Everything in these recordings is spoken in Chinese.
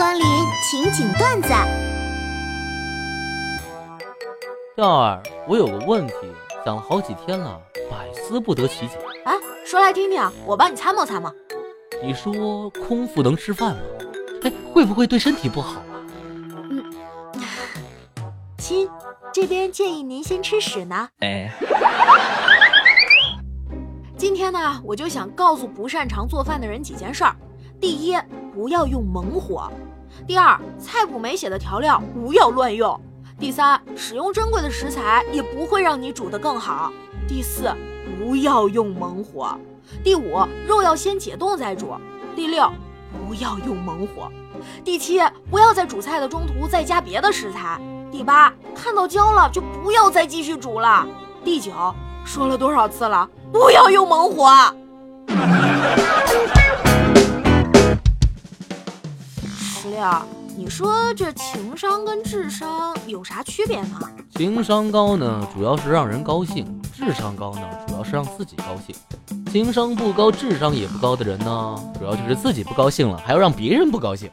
光临情景段子。钓儿，我有个问题，想了好几天了，百思不得其解。哎，说来听听，我帮你参谋参谋。你说空腹能吃饭吗？哎，会不会对身体不好啊？嗯，亲，这边建议您先吃屎呢。哎，今天呢，我就想告诉不擅长做饭的人几件事儿。第一，不要用猛火；第二，菜谱没写的调料不要乱用；第三，使用珍贵的食材也不会让你煮得更好；第四，不要用猛火；第五，肉要先解冻再煮；第六，不要用猛火；第七，不要在煮菜的中途再加别的食材；第八，看到焦了就不要再继续煮了；第九，说了多少次了，不要用猛火。石榴，你说这情商跟智商有啥区别呢？情商高呢，主要是让人高兴；智商高呢，主要是让自己高兴。情商不高、智商也不高的人呢，主要就是自己不高兴了，还要让别人不高兴。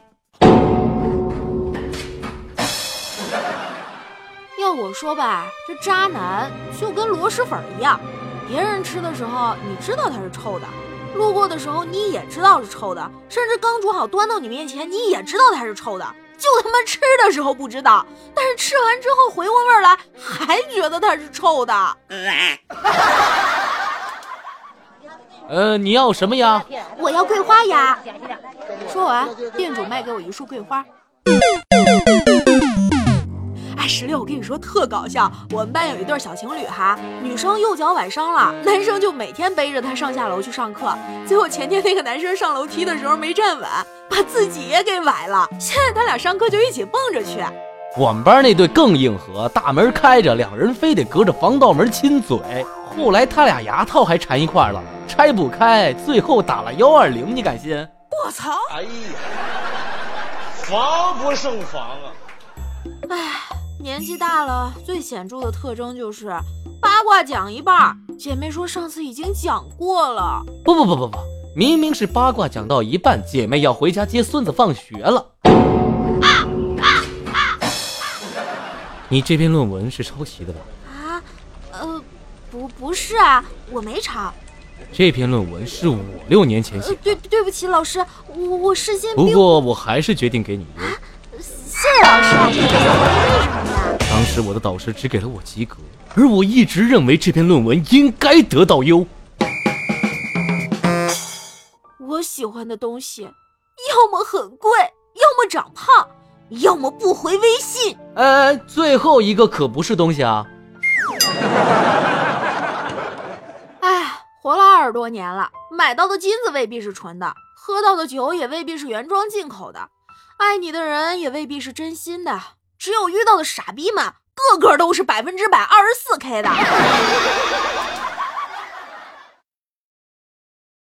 要我说吧，这渣男就跟螺蛳粉一样，别人吃的时候你知道它是臭的。路过的时候你也知道是臭的，甚至刚煮好端到你面前你也知道它是臭的，就他妈吃的时候不知道，但是吃完之后回过味来还觉得它是臭的。呃，你要什么呀？我要桂花鸭。说完，店主卖给我一束桂花。十六，我跟你说特搞笑。我们班有一对小情侣哈，女生右脚崴伤了，男生就每天背着她上下楼去上课。结果前天那个男生上楼梯的时候没站稳，把自己也给崴了。现在他俩上课就一起蹦着去。我们班那对更硬核，大门开着，两人非得隔着防盗门亲嘴。后来他俩牙套还缠一块了，拆不开，最后打了幺二零，你敢信？我操！哎呀，防不胜防啊！哎。年纪大了，最显著的特征就是八卦讲一半。姐妹说上次已经讲过了。不不不不不，明明是八卦讲到一半，姐妹要回家接孙子放学了。你这篇论文是抄袭的吧？啊，呃，不不是啊，我没抄。这篇论文是五六年前写的。对对不起，老师，我我事先。不过我还是决定给你优。谢谢老师，时我的导师只给了我及格，而我一直认为这篇论文应该得到优。我喜欢的东西，要么很贵，要么长胖，要么不回微信。呃，最后一个可不是东西啊。哎，活了二十多年了，买到的金子未必是纯的，喝到的酒也未必是原装进口的。爱你的人也未必是真心的，只有遇到的傻逼们，个个都是百分之百二十四 K 的。